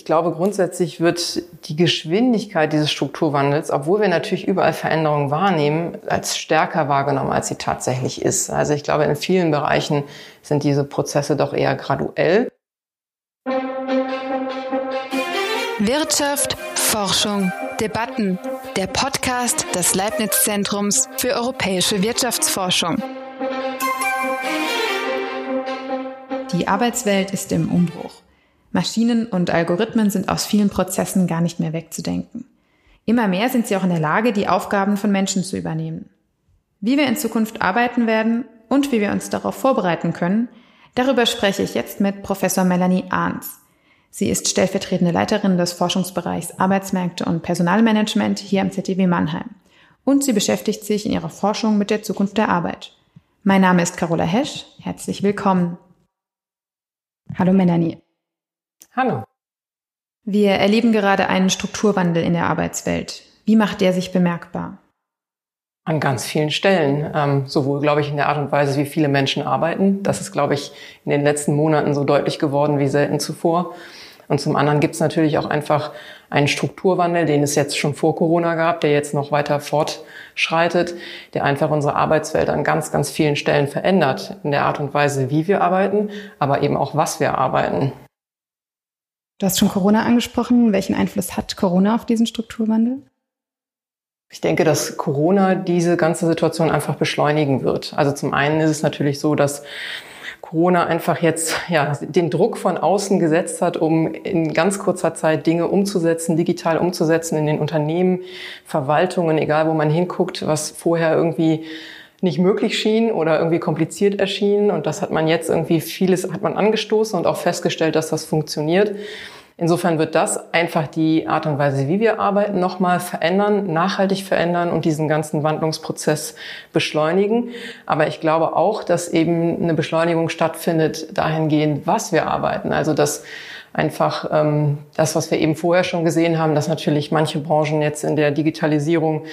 ich glaube, grundsätzlich wird die Geschwindigkeit dieses Strukturwandels, obwohl wir natürlich überall Veränderungen wahrnehmen, als stärker wahrgenommen, als sie tatsächlich ist. Also ich glaube, in vielen Bereichen sind diese Prozesse doch eher graduell. Wirtschaft, Forschung, Debatten. Der Podcast des Leibniz-Zentrums für europäische Wirtschaftsforschung. Die Arbeitswelt ist im Umbruch. Maschinen und Algorithmen sind aus vielen Prozessen gar nicht mehr wegzudenken. Immer mehr sind sie auch in der Lage, die Aufgaben von Menschen zu übernehmen. Wie wir in Zukunft arbeiten werden und wie wir uns darauf vorbereiten können, darüber spreche ich jetzt mit Professor Melanie Ahns. Sie ist stellvertretende Leiterin des Forschungsbereichs Arbeitsmärkte und Personalmanagement hier am ZDW Mannheim. Und sie beschäftigt sich in ihrer Forschung mit der Zukunft der Arbeit. Mein Name ist Carola Hesch. Herzlich willkommen. Hallo Melanie. Hallo. Wir erleben gerade einen Strukturwandel in der Arbeitswelt. Wie macht der sich bemerkbar? An ganz vielen Stellen. Ähm, sowohl, glaube ich, in der Art und Weise, wie viele Menschen arbeiten. Das ist, glaube ich, in den letzten Monaten so deutlich geworden wie selten zuvor. Und zum anderen gibt es natürlich auch einfach einen Strukturwandel, den es jetzt schon vor Corona gab, der jetzt noch weiter fortschreitet, der einfach unsere Arbeitswelt an ganz, ganz vielen Stellen verändert. In der Art und Weise, wie wir arbeiten, aber eben auch, was wir arbeiten. Du hast schon Corona angesprochen. Welchen Einfluss hat Corona auf diesen Strukturwandel? Ich denke, dass Corona diese ganze Situation einfach beschleunigen wird. Also zum einen ist es natürlich so, dass Corona einfach jetzt ja, den Druck von außen gesetzt hat, um in ganz kurzer Zeit Dinge umzusetzen, digital umzusetzen in den Unternehmen, Verwaltungen, egal wo man hinguckt, was vorher irgendwie nicht möglich schien oder irgendwie kompliziert erschien. Und das hat man jetzt irgendwie vieles hat man angestoßen und auch festgestellt, dass das funktioniert. Insofern wird das einfach die Art und Weise, wie wir arbeiten, nochmal verändern, nachhaltig verändern und diesen ganzen Wandlungsprozess beschleunigen. Aber ich glaube auch, dass eben eine Beschleunigung stattfindet dahingehend, was wir arbeiten. Also dass einfach ähm, das, was wir eben vorher schon gesehen haben, dass natürlich manche Branchen jetzt in der Digitalisierung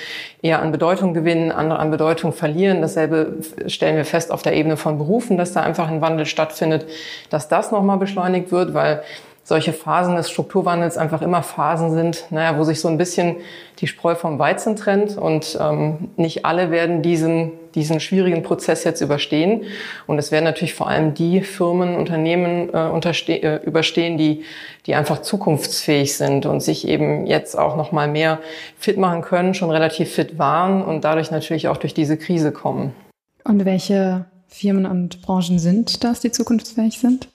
eher an Bedeutung gewinnen, andere an Bedeutung verlieren. Dasselbe stellen wir fest auf der Ebene von Berufen, dass da einfach ein Wandel stattfindet, dass das nochmal beschleunigt wird, weil solche Phasen des Strukturwandels einfach immer Phasen sind, naja, wo sich so ein bisschen die Spreu vom Weizen trennt und ähm, nicht alle werden diesen, diesen schwierigen Prozess jetzt überstehen. Und es werden natürlich vor allem die Firmen, Unternehmen äh, äh, überstehen, die, die einfach zukunftsfähig sind und sich eben jetzt auch noch mal mehr fit machen können, schon relativ fit waren und dadurch natürlich auch durch diese Krise kommen. Und welche Firmen und Branchen sind das, die zukunftsfähig sind?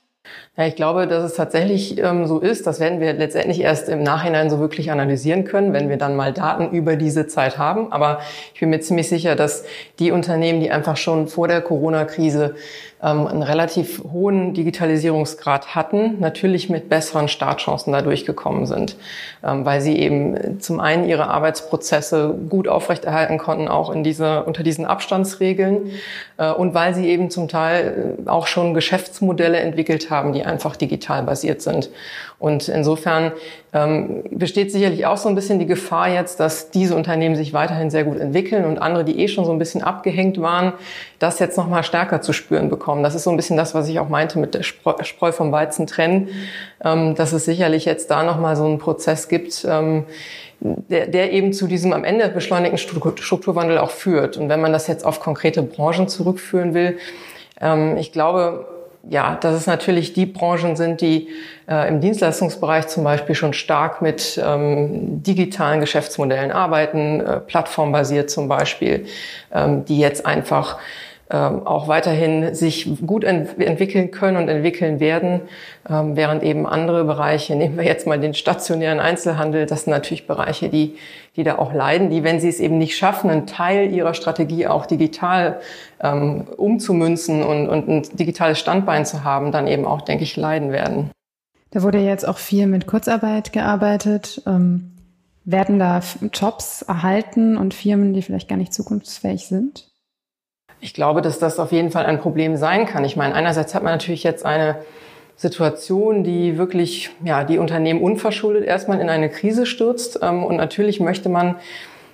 Ja, ich glaube, dass es tatsächlich ähm, so ist. Das werden wir letztendlich erst im Nachhinein so wirklich analysieren können, wenn wir dann mal Daten über diese Zeit haben. Aber ich bin mir ziemlich sicher, dass die Unternehmen, die einfach schon vor der Corona-Krise ähm, einen relativ hohen Digitalisierungsgrad hatten, natürlich mit besseren Startchancen da durchgekommen sind, ähm, weil sie eben zum einen ihre Arbeitsprozesse gut aufrechterhalten konnten, auch in dieser, unter diesen Abstandsregeln, äh, und weil sie eben zum Teil äh, auch schon Geschäftsmodelle entwickelt haben, die einfach digital basiert sind. Und insofern ähm, besteht sicherlich auch so ein bisschen die Gefahr jetzt, dass diese Unternehmen sich weiterhin sehr gut entwickeln und andere, die eh schon so ein bisschen abgehängt waren, das jetzt noch mal stärker zu spüren bekommen. Das ist so ein bisschen das, was ich auch meinte mit der Spreu vom Weizen trennen, ähm, dass es sicherlich jetzt da noch mal so einen Prozess gibt, ähm, der, der eben zu diesem am Ende beschleunigten Strukturwandel auch führt. Und wenn man das jetzt auf konkrete Branchen zurückführen will, ähm, ich glaube, ja, dass es natürlich die Branchen sind, die äh, im Dienstleistungsbereich zum Beispiel schon stark mit ähm, digitalen Geschäftsmodellen arbeiten, äh, plattformbasiert zum Beispiel, ähm, die jetzt einfach auch weiterhin sich gut ent entwickeln können und entwickeln werden, ähm, während eben andere Bereiche, nehmen wir jetzt mal den stationären Einzelhandel, das sind natürlich Bereiche, die, die da auch leiden, die, wenn sie es eben nicht schaffen, einen Teil ihrer Strategie auch digital ähm, umzumünzen und, und ein digitales Standbein zu haben, dann eben auch, denke ich, leiden werden. Da wurde jetzt auch viel mit Kurzarbeit gearbeitet. Ähm, werden da Jobs erhalten und Firmen, die vielleicht gar nicht zukunftsfähig sind? Ich glaube, dass das auf jeden Fall ein Problem sein kann. Ich meine, einerseits hat man natürlich jetzt eine Situation, die wirklich ja, die Unternehmen unverschuldet erstmal in eine Krise stürzt. Ähm, und natürlich möchte man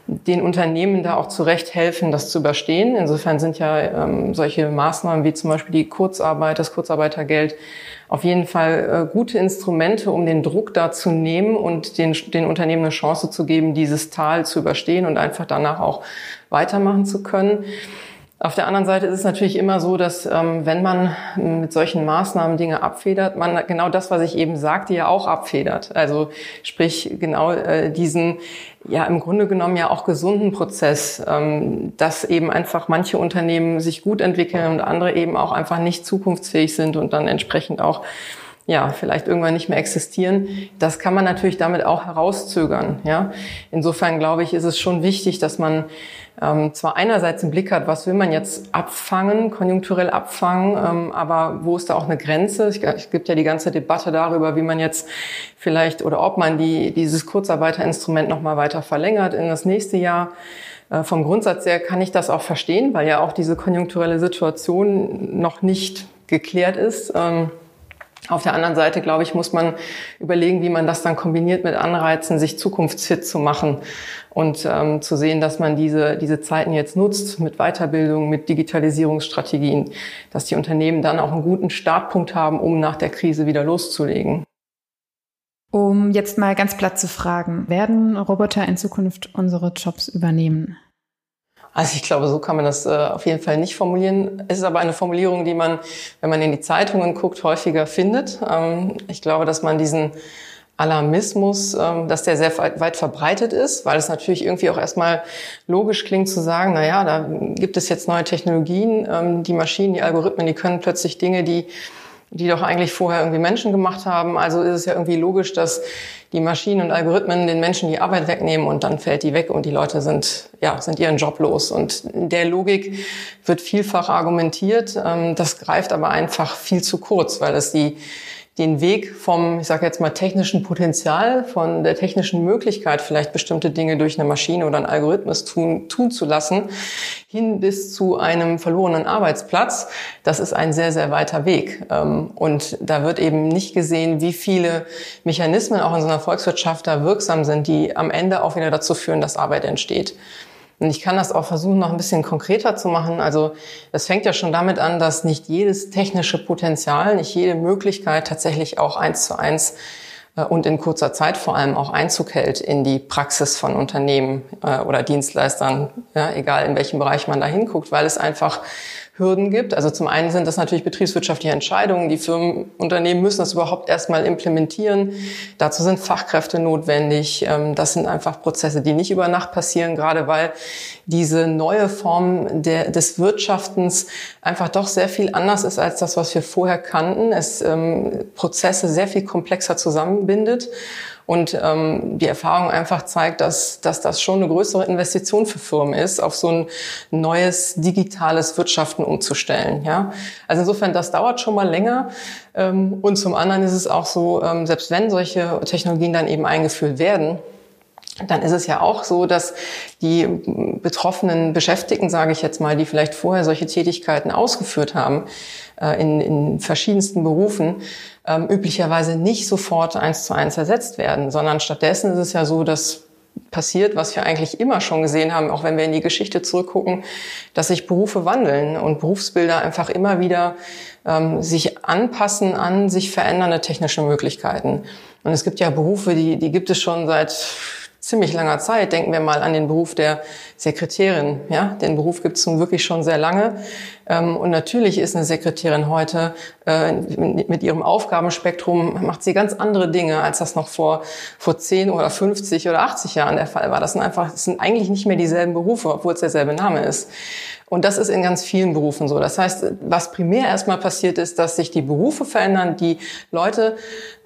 den Unternehmen da auch zurecht helfen, das zu überstehen. Insofern sind ja ähm, solche Maßnahmen wie zum Beispiel die Kurzarbeit, das Kurzarbeitergeld auf jeden Fall äh, gute Instrumente, um den Druck da zu nehmen und den, den Unternehmen eine Chance zu geben, dieses Tal zu überstehen und einfach danach auch weitermachen zu können. Auf der anderen Seite ist es natürlich immer so, dass ähm, wenn man mit solchen Maßnahmen Dinge abfedert, man genau das, was ich eben sagte, ja auch abfedert. Also sprich genau äh, diesen ja im Grunde genommen ja auch gesunden Prozess, ähm, dass eben einfach manche Unternehmen sich gut entwickeln und andere eben auch einfach nicht zukunftsfähig sind und dann entsprechend auch ja, vielleicht irgendwann nicht mehr existieren. Das kann man natürlich damit auch herauszögern. Ja, insofern glaube ich, ist es schon wichtig, dass man ähm, zwar einerseits im Blick hat, was will man jetzt abfangen, konjunkturell abfangen, ähm, aber wo ist da auch eine Grenze? Es gibt ja die ganze Debatte darüber, wie man jetzt vielleicht oder ob man die, dieses Kurzarbeiterinstrument noch mal weiter verlängert in das nächste Jahr. Äh, vom Grundsatz her kann ich das auch verstehen, weil ja auch diese konjunkturelle Situation noch nicht geklärt ist. Ähm, auf der anderen Seite, glaube ich, muss man überlegen, wie man das dann kombiniert mit Anreizen, sich zukunftsfit zu machen und ähm, zu sehen, dass man diese, diese Zeiten jetzt nutzt mit Weiterbildung, mit Digitalisierungsstrategien, dass die Unternehmen dann auch einen guten Startpunkt haben, um nach der Krise wieder loszulegen. Um jetzt mal ganz platt zu fragen, werden Roboter in Zukunft unsere Jobs übernehmen? Also ich glaube, so kann man das äh, auf jeden Fall nicht formulieren. Es ist aber eine Formulierung, die man, wenn man in die Zeitungen guckt, häufiger findet. Ähm, ich glaube, dass man diesen Alarmismus, ähm, dass der sehr weit verbreitet ist, weil es natürlich irgendwie auch erstmal logisch klingt zu sagen, na ja, da gibt es jetzt neue Technologien, ähm, die Maschinen, die Algorithmen, die können plötzlich Dinge, die die doch eigentlich vorher irgendwie Menschen gemacht haben. Also ist es ja irgendwie logisch, dass die Maschinen und Algorithmen den Menschen die Arbeit wegnehmen und dann fällt die weg und die Leute sind, ja, sind ihren Job los. Und in der Logik wird vielfach argumentiert. Ähm, das greift aber einfach viel zu kurz, weil es die den Weg vom, ich sage jetzt mal, technischen Potenzial, von der technischen Möglichkeit, vielleicht bestimmte Dinge durch eine Maschine oder einen Algorithmus tun, tun zu lassen, hin bis zu einem verlorenen Arbeitsplatz, das ist ein sehr, sehr weiter Weg. Ähm, und da wird eben nicht gesehen, wie viele Mechanismen auch in so einer Volkswirtschaft da wirksam sind, die am Ende auch wieder dazu führen, dass Arbeit entsteht. Und ich kann das auch versuchen, noch ein bisschen konkreter zu machen. Also es fängt ja schon damit an, dass nicht jedes technische Potenzial, nicht jede Möglichkeit tatsächlich auch eins zu eins äh, und in kurzer Zeit vor allem auch Einzug hält in die Praxis von Unternehmen äh, oder Dienstleistern, ja, egal in welchem Bereich man da hinguckt, weil es einfach Hürden gibt. Also zum einen sind das natürlich betriebswirtschaftliche Entscheidungen. Die Firmen, Unternehmen müssen das überhaupt erstmal implementieren. Dazu sind Fachkräfte notwendig. Ähm, das sind einfach Prozesse, die nicht über Nacht passieren, gerade weil diese neue Form der, des Wirtschaftens einfach doch sehr viel anders ist als das, was wir vorher kannten. Es ähm, Prozesse sehr viel komplexer zusammenbindet. Und ähm, die Erfahrung einfach zeigt, dass, dass das schon eine größere Investition für Firmen ist, auf so ein neues digitales Wirtschaften umzustellen. Ja? Also insofern, das dauert schon mal länger. Ähm, und zum anderen ist es auch so, ähm, selbst wenn solche Technologien dann eben eingeführt werden, dann ist es ja auch so, dass die betroffenen Beschäftigten, sage ich jetzt mal, die vielleicht vorher solche Tätigkeiten ausgeführt haben, äh, in, in verschiedensten Berufen, ähm, üblicherweise nicht sofort eins zu eins ersetzt werden, sondern stattdessen ist es ja so, dass passiert, was wir eigentlich immer schon gesehen haben, auch wenn wir in die Geschichte zurückgucken, dass sich Berufe wandeln und Berufsbilder einfach immer wieder ähm, sich anpassen an sich verändernde technische Möglichkeiten. Und es gibt ja Berufe, die, die gibt es schon seit ziemlich langer Zeit. Denken wir mal an den Beruf der Sekretärin. Ja, den Beruf gibt es nun wirklich schon sehr lange. Ähm, und natürlich ist eine Sekretärin heute äh, mit ihrem Aufgabenspektrum macht sie ganz andere Dinge, als das noch vor vor 10 oder 50 oder 80 Jahren der Fall war. Das sind einfach, das sind eigentlich nicht mehr dieselben Berufe, obwohl es derselbe Name ist. Und das ist in ganz vielen Berufen so. Das heißt, was primär erstmal passiert ist, dass sich die Berufe verändern, die Leute,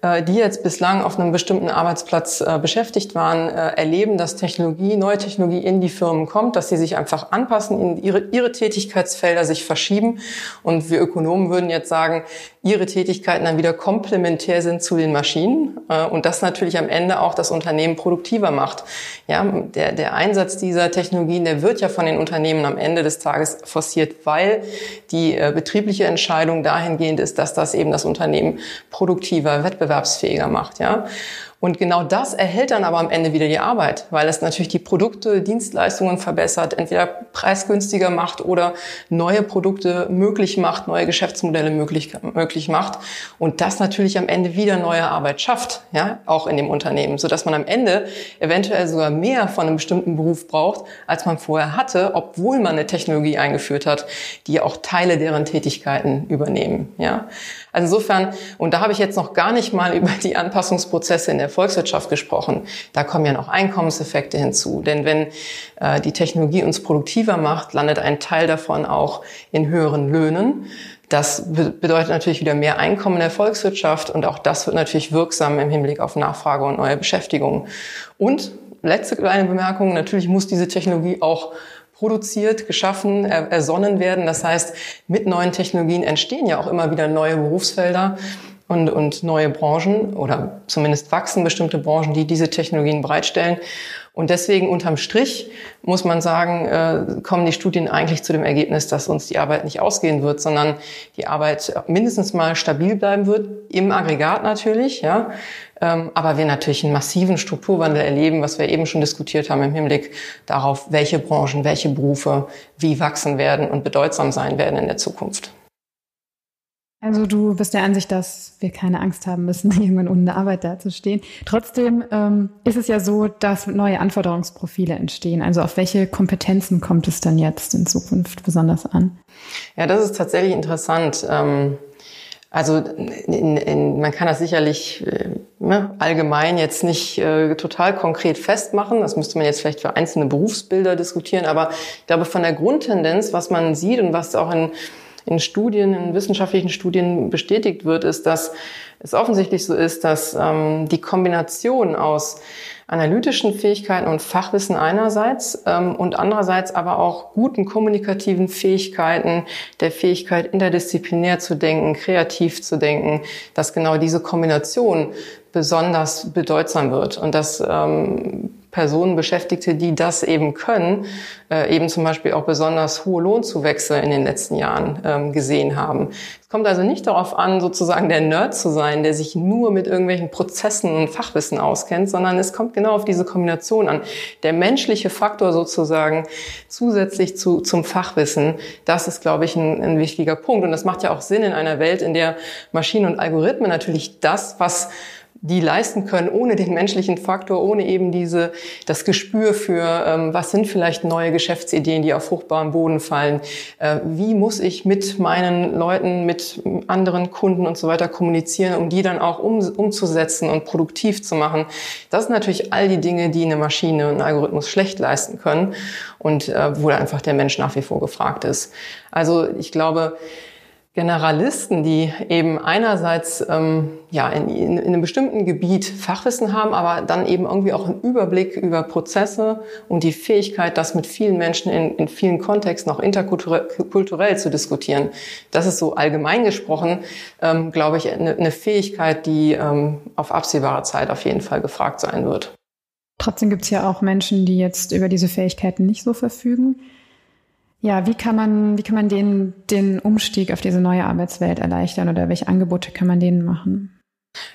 die jetzt bislang auf einem bestimmten Arbeitsplatz äh, beschäftigt waren, äh, erleben, dass Technologie, neue Technologie in die Firmen kommt, dass sie sich einfach anpassen, ihre, ihre Tätigkeitsfelder sich verschieben. Und wir Ökonomen würden jetzt sagen, ihre Tätigkeiten dann wieder komplementär sind zu den Maschinen und das natürlich am Ende auch das Unternehmen produktiver macht. Ja, der, der Einsatz dieser Technologien, der wird ja von den Unternehmen am Ende des Tages forciert, weil die äh, betriebliche Entscheidung dahingehend ist, dass das eben das Unternehmen produktiver, wettbewerbsfähiger macht. Ja? Und genau das erhält dann aber am Ende wieder die Arbeit, weil es natürlich die Produkte, Dienstleistungen verbessert, entweder preisgünstiger macht oder neue Produkte möglich macht, neue Geschäftsmodelle möglich, möglich macht. Und das natürlich am Ende wieder neue Arbeit schafft, ja, auch in dem Unternehmen, sodass man am Ende eventuell sogar mehr von einem bestimmten Beruf braucht, als man vorher hatte, obwohl man eine Technologie eingeführt hat, die auch Teile deren Tätigkeiten übernehmen, ja. Also insofern, und da habe ich jetzt noch gar nicht mal über die Anpassungsprozesse in der Volkswirtschaft gesprochen. Da kommen ja noch Einkommenseffekte hinzu. Denn wenn äh, die Technologie uns produktiver macht, landet ein Teil davon auch in höheren Löhnen. Das bedeutet natürlich wieder mehr Einkommen in der Volkswirtschaft und auch das wird natürlich wirksam im Hinblick auf Nachfrage und neue Beschäftigung. Und letzte kleine Bemerkung, natürlich muss diese Technologie auch produziert, geschaffen, ersonnen werden. Das heißt, mit neuen Technologien entstehen ja auch immer wieder neue Berufsfelder und, und neue Branchen oder zumindest wachsen bestimmte Branchen, die diese Technologien bereitstellen. Und deswegen unterm Strich muss man sagen, äh, kommen die Studien eigentlich zu dem Ergebnis, dass uns die Arbeit nicht ausgehen wird, sondern die Arbeit mindestens mal stabil bleiben wird, im Aggregat natürlich, ja. Ähm, aber wir natürlich einen massiven Strukturwandel erleben, was wir eben schon diskutiert haben im Hinblick darauf, welche Branchen, welche Berufe wie wachsen werden und bedeutsam sein werden in der Zukunft. Also du bist der Ansicht, dass wir keine Angst haben müssen, irgendwann ohne Arbeit dazustehen. Trotzdem ähm, ist es ja so, dass neue Anforderungsprofile entstehen. Also auf welche Kompetenzen kommt es dann jetzt in Zukunft besonders an? Ja, das ist tatsächlich interessant. Ähm also in, in, man kann das sicherlich äh, ne, allgemein jetzt nicht äh, total konkret festmachen. Das müsste man jetzt vielleicht für einzelne Berufsbilder diskutieren. Aber ich glaube, von der Grundtendenz, was man sieht und was auch in in Studien, in wissenschaftlichen Studien bestätigt wird, ist, dass es offensichtlich so ist, dass ähm, die Kombination aus analytischen Fähigkeiten und Fachwissen einerseits ähm, und andererseits aber auch guten kommunikativen Fähigkeiten, der Fähigkeit interdisziplinär zu denken, kreativ zu denken, dass genau diese Kombination besonders bedeutsam wird. Und dass ähm, Personen, Beschäftigte, die das eben können, äh, eben zum Beispiel auch besonders hohe Lohnzuwächse in den letzten Jahren ähm, gesehen haben. Es kommt also nicht darauf an, sozusagen der Nerd zu sein, der sich nur mit irgendwelchen Prozessen und Fachwissen auskennt, sondern es kommt genau auf diese Kombination an. Der menschliche Faktor sozusagen zusätzlich zu, zum Fachwissen, das ist, glaube ich, ein, ein wichtiger Punkt. Und das macht ja auch Sinn in einer Welt, in der Maschinen und Algorithmen natürlich das, was die leisten können, ohne den menschlichen Faktor, ohne eben diese, das Gespür für, ähm, was sind vielleicht neue Geschäftsideen, die auf fruchtbaren Boden fallen, äh, wie muss ich mit meinen Leuten, mit anderen Kunden und so weiter kommunizieren, um die dann auch um, umzusetzen und produktiv zu machen. Das sind natürlich all die Dinge, die eine Maschine und ein Algorithmus schlecht leisten können und äh, wo einfach der Mensch nach wie vor gefragt ist. Also ich glaube, Generalisten, die eben einerseits ähm, ja in, in, in, einem bestimmten Gebiet Fachwissen haben, aber dann eben irgendwie auch einen Überblick über Prozesse und die Fähigkeit, das mit vielen Menschen in, in vielen Kontexten auch interkulturell zu diskutieren. Das ist so allgemein gesprochen, ähm, glaube ich, eine, eine Fähigkeit, die ähm, auf absehbare Zeit auf jeden Fall gefragt sein wird. Trotzdem gibt es ja auch Menschen, die jetzt über diese Fähigkeiten nicht so verfügen. Ja, wie kann man, wie kann man denen den Umstieg auf diese neue Arbeitswelt erleichtern oder welche Angebote kann man denen machen?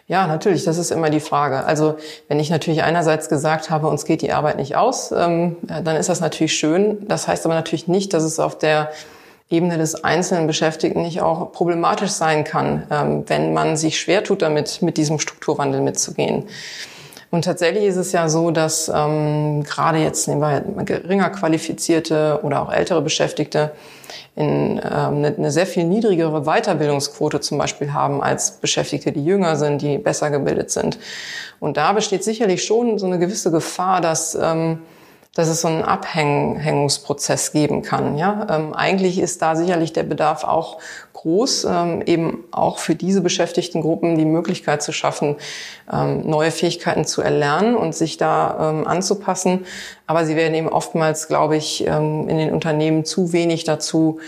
Ja, natürlich, das ist immer die Frage. Also wenn ich natürlich einerseits gesagt habe, uns geht die Arbeit nicht aus, ähm, dann ist das natürlich schön. Das heißt aber natürlich nicht, dass es auf der Ebene des einzelnen Beschäftigten nicht auch problematisch sein kann, ähm, wenn man sich schwer tut damit, mit diesem Strukturwandel mitzugehen. Und tatsächlich ist es ja so, dass ähm, gerade jetzt nehmen wir geringer qualifizierte oder auch ältere Beschäftigte in, ähm, eine, eine sehr viel niedrigere Weiterbildungsquote zum Beispiel haben als Beschäftigte, die jünger sind, die besser gebildet sind. Und da besteht sicherlich schon so eine gewisse Gefahr, dass ähm, dass es so einen Abhängungsprozess geben kann. Ja? Ähm, eigentlich ist da sicherlich der Bedarf auch groß, ähm, eben auch für diese beschäftigten Gruppen die Möglichkeit zu schaffen, ähm, neue Fähigkeiten zu erlernen und sich da ähm, anzupassen. Aber sie werden eben oftmals, glaube ich, ähm, in den Unternehmen zu wenig dazu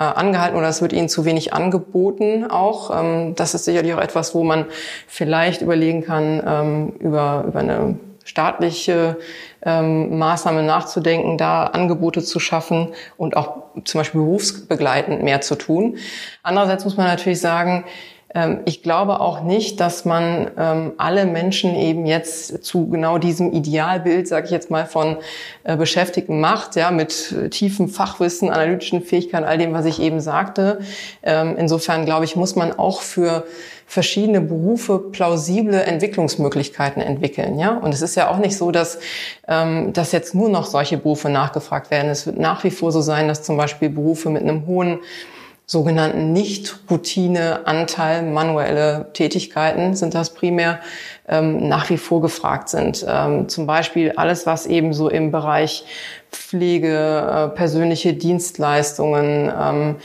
äh, angehalten oder es wird ihnen zu wenig angeboten auch. Ähm, das ist sicherlich auch etwas, wo man vielleicht überlegen kann, über, über eine staatliche ähm, Maßnahmen nachzudenken, da Angebote zu schaffen und auch zum Beispiel berufsbegleitend mehr zu tun. Andererseits muss man natürlich sagen, ich glaube auch nicht, dass man ähm, alle Menschen eben jetzt zu genau diesem Idealbild, sage ich jetzt mal, von äh, Beschäftigten macht, ja, mit tiefem Fachwissen, analytischen Fähigkeiten, all dem, was ich eben sagte. Ähm, insofern glaube ich, muss man auch für verschiedene Berufe plausible Entwicklungsmöglichkeiten entwickeln. Ja? Und es ist ja auch nicht so, dass, ähm, dass jetzt nur noch solche Berufe nachgefragt werden. Es wird nach wie vor so sein, dass zum Beispiel Berufe mit einem hohen sogenannten Nicht-Routine-Anteil, manuelle Tätigkeiten sind das primär, ähm, nach wie vor gefragt sind. Ähm, zum Beispiel alles, was eben so im Bereich Pflege, äh, persönliche Dienstleistungen, ähm,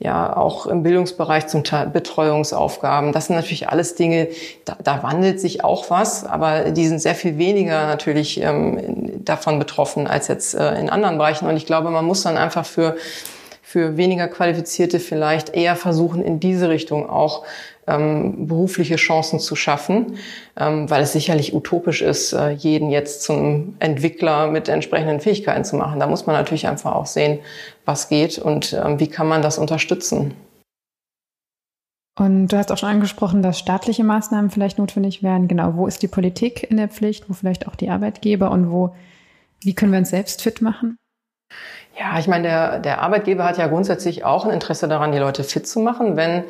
ja auch im Bildungsbereich zum Teil Betreuungsaufgaben. Das sind natürlich alles Dinge, da, da wandelt sich auch was, aber die sind sehr viel weniger natürlich ähm, davon betroffen als jetzt äh, in anderen Bereichen. Und ich glaube, man muss dann einfach für für weniger Qualifizierte vielleicht eher versuchen, in diese Richtung auch ähm, berufliche Chancen zu schaffen, ähm, weil es sicherlich utopisch ist, äh, jeden jetzt zum Entwickler mit entsprechenden Fähigkeiten zu machen. Da muss man natürlich einfach auch sehen, was geht und ähm, wie kann man das unterstützen. Und du hast auch schon angesprochen, dass staatliche Maßnahmen vielleicht notwendig wären. Genau, wo ist die Politik in der Pflicht, wo vielleicht auch die Arbeitgeber und wo, wie können wir uns selbst fit machen? Ja, ich meine, der, der Arbeitgeber hat ja grundsätzlich auch ein Interesse daran, die Leute fit zu machen, wenn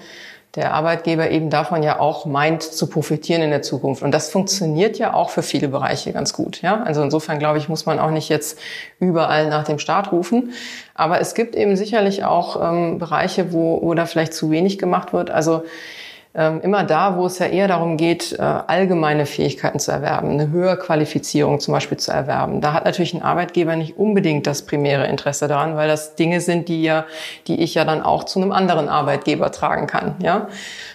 der Arbeitgeber eben davon ja auch meint zu profitieren in der Zukunft. Und das funktioniert ja auch für viele Bereiche ganz gut. Ja, also insofern glaube ich, muss man auch nicht jetzt überall nach dem Staat rufen. Aber es gibt eben sicherlich auch ähm, Bereiche, wo, wo da vielleicht zu wenig gemacht wird. Also immer da, wo es ja eher darum geht, äh, allgemeine Fähigkeiten zu erwerben, eine höhere Qualifizierung zum Beispiel zu erwerben. Da hat natürlich ein Arbeitgeber nicht unbedingt das primäre Interesse daran, weil das Dinge sind, die ja, die ich ja dann auch zu einem anderen Arbeitgeber tragen kann, ja.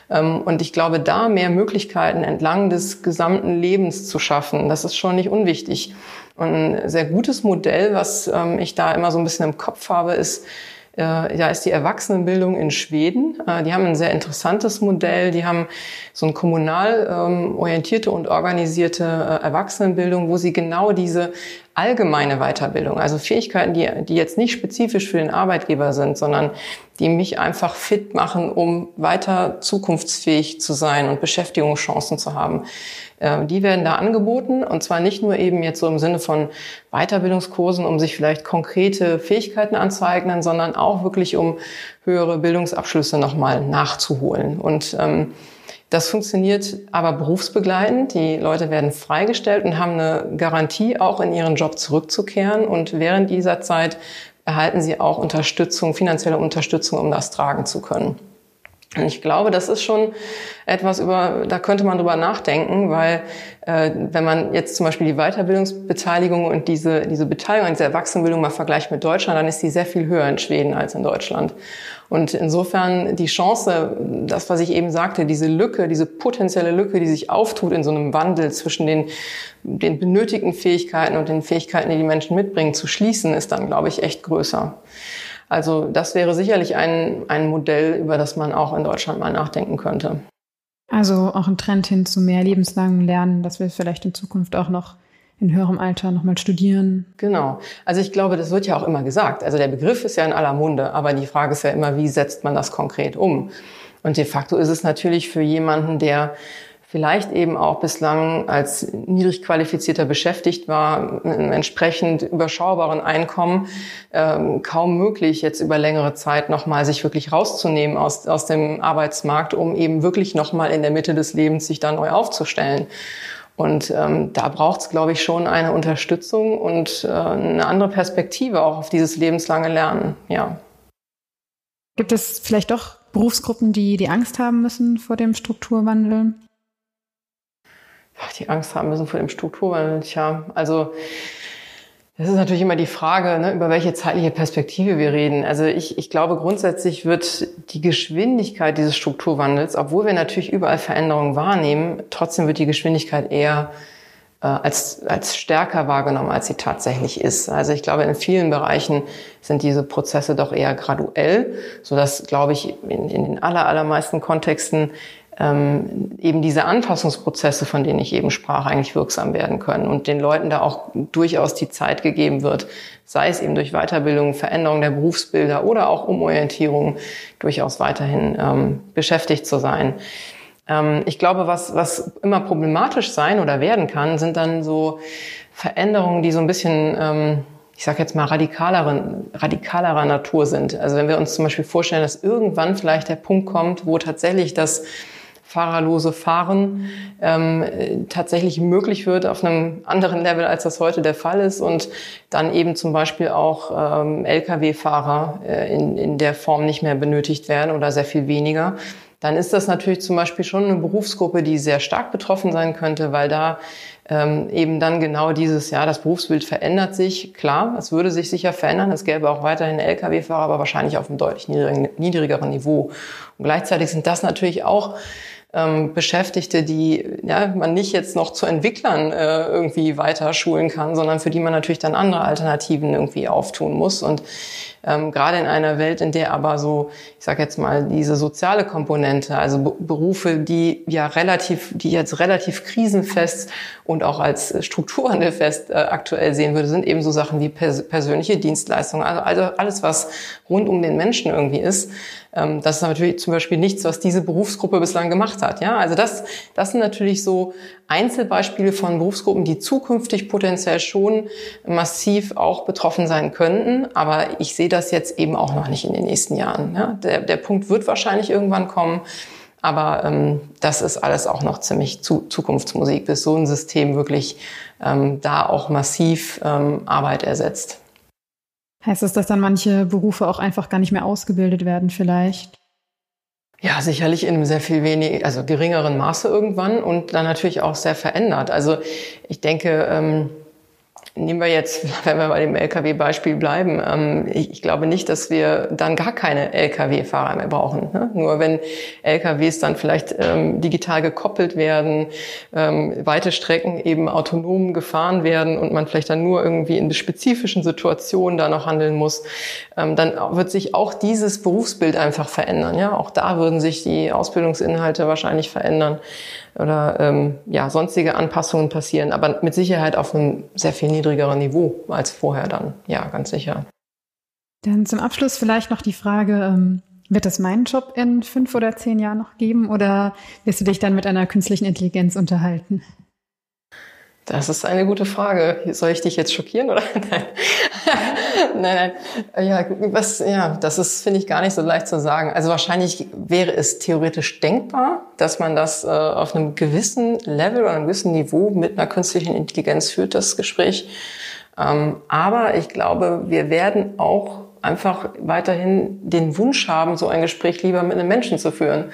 Ähm, und ich glaube, da mehr Möglichkeiten entlang des gesamten Lebens zu schaffen, das ist schon nicht unwichtig. Und ein sehr gutes Modell, was ähm, ich da immer so ein bisschen im Kopf habe, ist, da ist die Erwachsenenbildung in Schweden. Äh, die haben ein sehr interessantes Modell. Die haben so eine kommunal ähm, orientierte und organisierte äh, Erwachsenenbildung, wo sie genau diese allgemeine Weiterbildung, also Fähigkeiten, die, die jetzt nicht spezifisch für den Arbeitgeber sind, sondern die mich einfach fit machen, um weiter zukunftsfähig zu sein und Beschäftigungschancen zu haben. Äh, die werden da angeboten und zwar nicht nur eben jetzt so im Sinne von Weiterbildungskursen, um sich vielleicht konkrete Fähigkeiten anzueignen, sondern auch wirklich um höhere Bildungsabschlüsse nochmal nachzuholen. Und ähm, das funktioniert aber berufsbegleitend. Die Leute werden freigestellt und haben eine Garantie, auch in ihren Job zurückzukehren. Und während dieser Zeit erhalten sie auch Unterstützung, finanzielle Unterstützung, um das tragen zu können. Und ich glaube, das ist schon etwas über, da könnte man drüber nachdenken, weil äh, wenn man jetzt zum Beispiel die Weiterbildungsbeteiligung und diese, diese Beteiligung an dieser Erwachsenenbildung mal vergleicht mit Deutschland, dann ist die sehr viel höher in Schweden als in Deutschland. Und insofern die Chance, das, was ich eben sagte, diese Lücke, diese potenzielle Lücke, die sich auftut in so einem Wandel zwischen den, den benötigten Fähigkeiten und den Fähigkeiten, die die Menschen mitbringen, zu schließen, ist dann, glaube ich, echt größer. Also das wäre sicherlich ein, ein Modell, über das man auch in Deutschland mal nachdenken könnte. Also auch ein Trend hin zu mehr lebenslangen Lernen, dass wir vielleicht in Zukunft auch noch in höherem Alter nochmal studieren. Genau. Also ich glaube, das wird ja auch immer gesagt. Also der Begriff ist ja in aller Munde, aber die Frage ist ja immer, wie setzt man das konkret um? Und de facto ist es natürlich für jemanden, der vielleicht eben auch bislang als niedrig qualifizierter beschäftigt war, mit einem entsprechend überschaubaren Einkommen, ähm, kaum möglich, jetzt über längere Zeit nochmal sich wirklich rauszunehmen aus, aus dem Arbeitsmarkt, um eben wirklich nochmal in der Mitte des Lebens sich da neu aufzustellen. Und ähm, da braucht es, glaube ich, schon eine Unterstützung und äh, eine andere Perspektive auch auf dieses lebenslange Lernen. Ja. Gibt es vielleicht doch Berufsgruppen, die die Angst haben müssen vor dem Strukturwandel? Die Angst haben müssen vor dem Strukturwandel. Tja, also das ist natürlich immer die Frage, ne, über welche zeitliche Perspektive wir reden. Also ich, ich glaube, grundsätzlich wird die Geschwindigkeit dieses Strukturwandels, obwohl wir natürlich überall Veränderungen wahrnehmen, trotzdem wird die Geschwindigkeit eher äh, als, als stärker wahrgenommen, als sie tatsächlich ist. Also ich glaube, in vielen Bereichen sind diese Prozesse doch eher graduell, so dass, glaube ich, in, in den aller, allermeisten Kontexten ähm, eben diese Anpassungsprozesse, von denen ich eben sprach, eigentlich wirksam werden können und den Leuten da auch durchaus die Zeit gegeben wird, sei es eben durch Weiterbildung, Veränderung der Berufsbilder oder auch Umorientierung, durchaus weiterhin ähm, beschäftigt zu sein. Ähm, ich glaube, was, was immer problematisch sein oder werden kann, sind dann so Veränderungen, die so ein bisschen ähm, ich sage jetzt mal, radikaleren, radikalerer Natur sind. Also wenn wir uns zum Beispiel vorstellen, dass irgendwann vielleicht der Punkt kommt, wo tatsächlich das fahrerlose Fahren ähm, tatsächlich möglich wird auf einem anderen Level, als das heute der Fall ist und dann eben zum Beispiel auch ähm, Lkw-Fahrer äh, in, in der Form nicht mehr benötigt werden oder sehr viel weniger dann ist das natürlich zum Beispiel schon eine Berufsgruppe, die sehr stark betroffen sein könnte, weil da ähm, eben dann genau dieses Jahr das Berufsbild verändert sich. Klar, es würde sich sicher verändern. Es gäbe auch weiterhin Lkw-Fahrer, aber wahrscheinlich auf einem deutlich niedrigeren Niveau. Und gleichzeitig sind das natürlich auch ähm, Beschäftigte, die ja, man nicht jetzt noch zu Entwicklern äh, irgendwie weiter schulen kann, sondern für die man natürlich dann andere Alternativen irgendwie auftun muss. Und ähm, gerade in einer Welt, in der aber so, ich sage jetzt mal, diese soziale Komponente, also Be Berufe, die ja relativ, die jetzt relativ krisenfest und auch als strukturwandelfest äh, aktuell sehen würde, sind eben so Sachen wie pers persönliche Dienstleistungen, also, also alles, was rund um den Menschen irgendwie ist. Ähm, das ist natürlich zum Beispiel nichts, was diese Berufsgruppe bislang gemacht hat. Ja, also das, das sind natürlich so Einzelbeispiele von Berufsgruppen, die zukünftig potenziell schon massiv auch betroffen sein könnten. Aber ich sehe das jetzt eben auch noch nicht in den nächsten Jahren. Ja, der, der Punkt wird wahrscheinlich irgendwann kommen. Aber ähm, das ist alles auch noch ziemlich zu, Zukunftsmusik, bis so ein System wirklich ähm, da auch massiv ähm, Arbeit ersetzt. Heißt das, dass dann manche Berufe auch einfach gar nicht mehr ausgebildet werden vielleicht? Ja, sicherlich in einem sehr viel wenig, also geringeren Maße irgendwann und dann natürlich auch sehr verändert. Also ich denke, ähm, Nehmen wir jetzt, wenn wir bei dem Lkw-Beispiel bleiben, ähm, ich, glaube nicht, dass wir dann gar keine Lkw-Fahrer mehr brauchen. Ne? Nur wenn Lkws dann vielleicht ähm, digital gekoppelt werden, ähm, weite Strecken eben autonom gefahren werden und man vielleicht dann nur irgendwie in spezifischen Situationen da noch handeln muss, dann wird sich auch dieses Berufsbild einfach verändern. Ja, auch da würden sich die Ausbildungsinhalte wahrscheinlich verändern oder ähm, ja, sonstige Anpassungen passieren, aber mit Sicherheit auf einem sehr viel niedrigeren Niveau als vorher dann. Ja, ganz sicher. Dann zum Abschluss vielleicht noch die Frage, ähm, wird es meinen Job in fünf oder zehn Jahren noch geben oder wirst du dich dann mit einer künstlichen Intelligenz unterhalten? Das ist eine gute Frage. Soll ich dich jetzt schockieren oder? Nein. nein, nein. Ja, was, ja, das ist, finde ich, gar nicht so leicht zu sagen. Also wahrscheinlich wäre es theoretisch denkbar, dass man das äh, auf einem gewissen Level oder einem gewissen Niveau mit einer künstlichen Intelligenz führt, das Gespräch. Ähm, aber ich glaube, wir werden auch einfach weiterhin den Wunsch haben, so ein Gespräch lieber mit einem Menschen zu führen.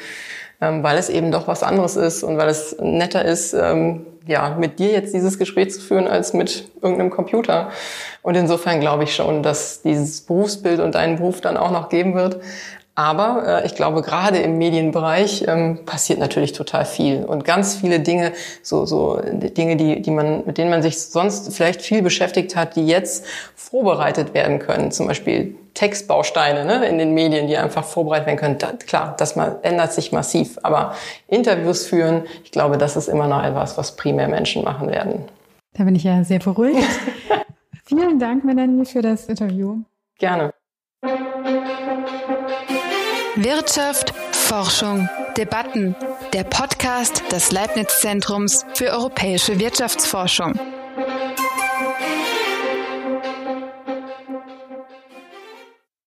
Ähm, weil es eben doch was anderes ist und weil es netter ist, ähm, ja, mit dir jetzt dieses Gespräch zu führen als mit irgendeinem Computer. Und insofern glaube ich schon, dass dieses Berufsbild und deinen Beruf dann auch noch geben wird. Aber äh, ich glaube, gerade im Medienbereich ähm, passiert natürlich total viel und ganz viele Dinge, so, so Dinge, die, die man, mit denen man sich sonst vielleicht viel beschäftigt hat, die jetzt vorbereitet werden können. Zum Beispiel Textbausteine ne, in den Medien, die einfach vorbereitet werden können. Da, klar, das mal, ändert sich massiv. Aber Interviews führen, ich glaube, das ist immer noch etwas, was primär Menschen machen werden. Da bin ich ja sehr beruhigt. Vielen Dank, Melanie, für das Interview. Gerne. Wirtschaft, Forschung, Debatten. Der Podcast des Leibniz Zentrums für europäische Wirtschaftsforschung.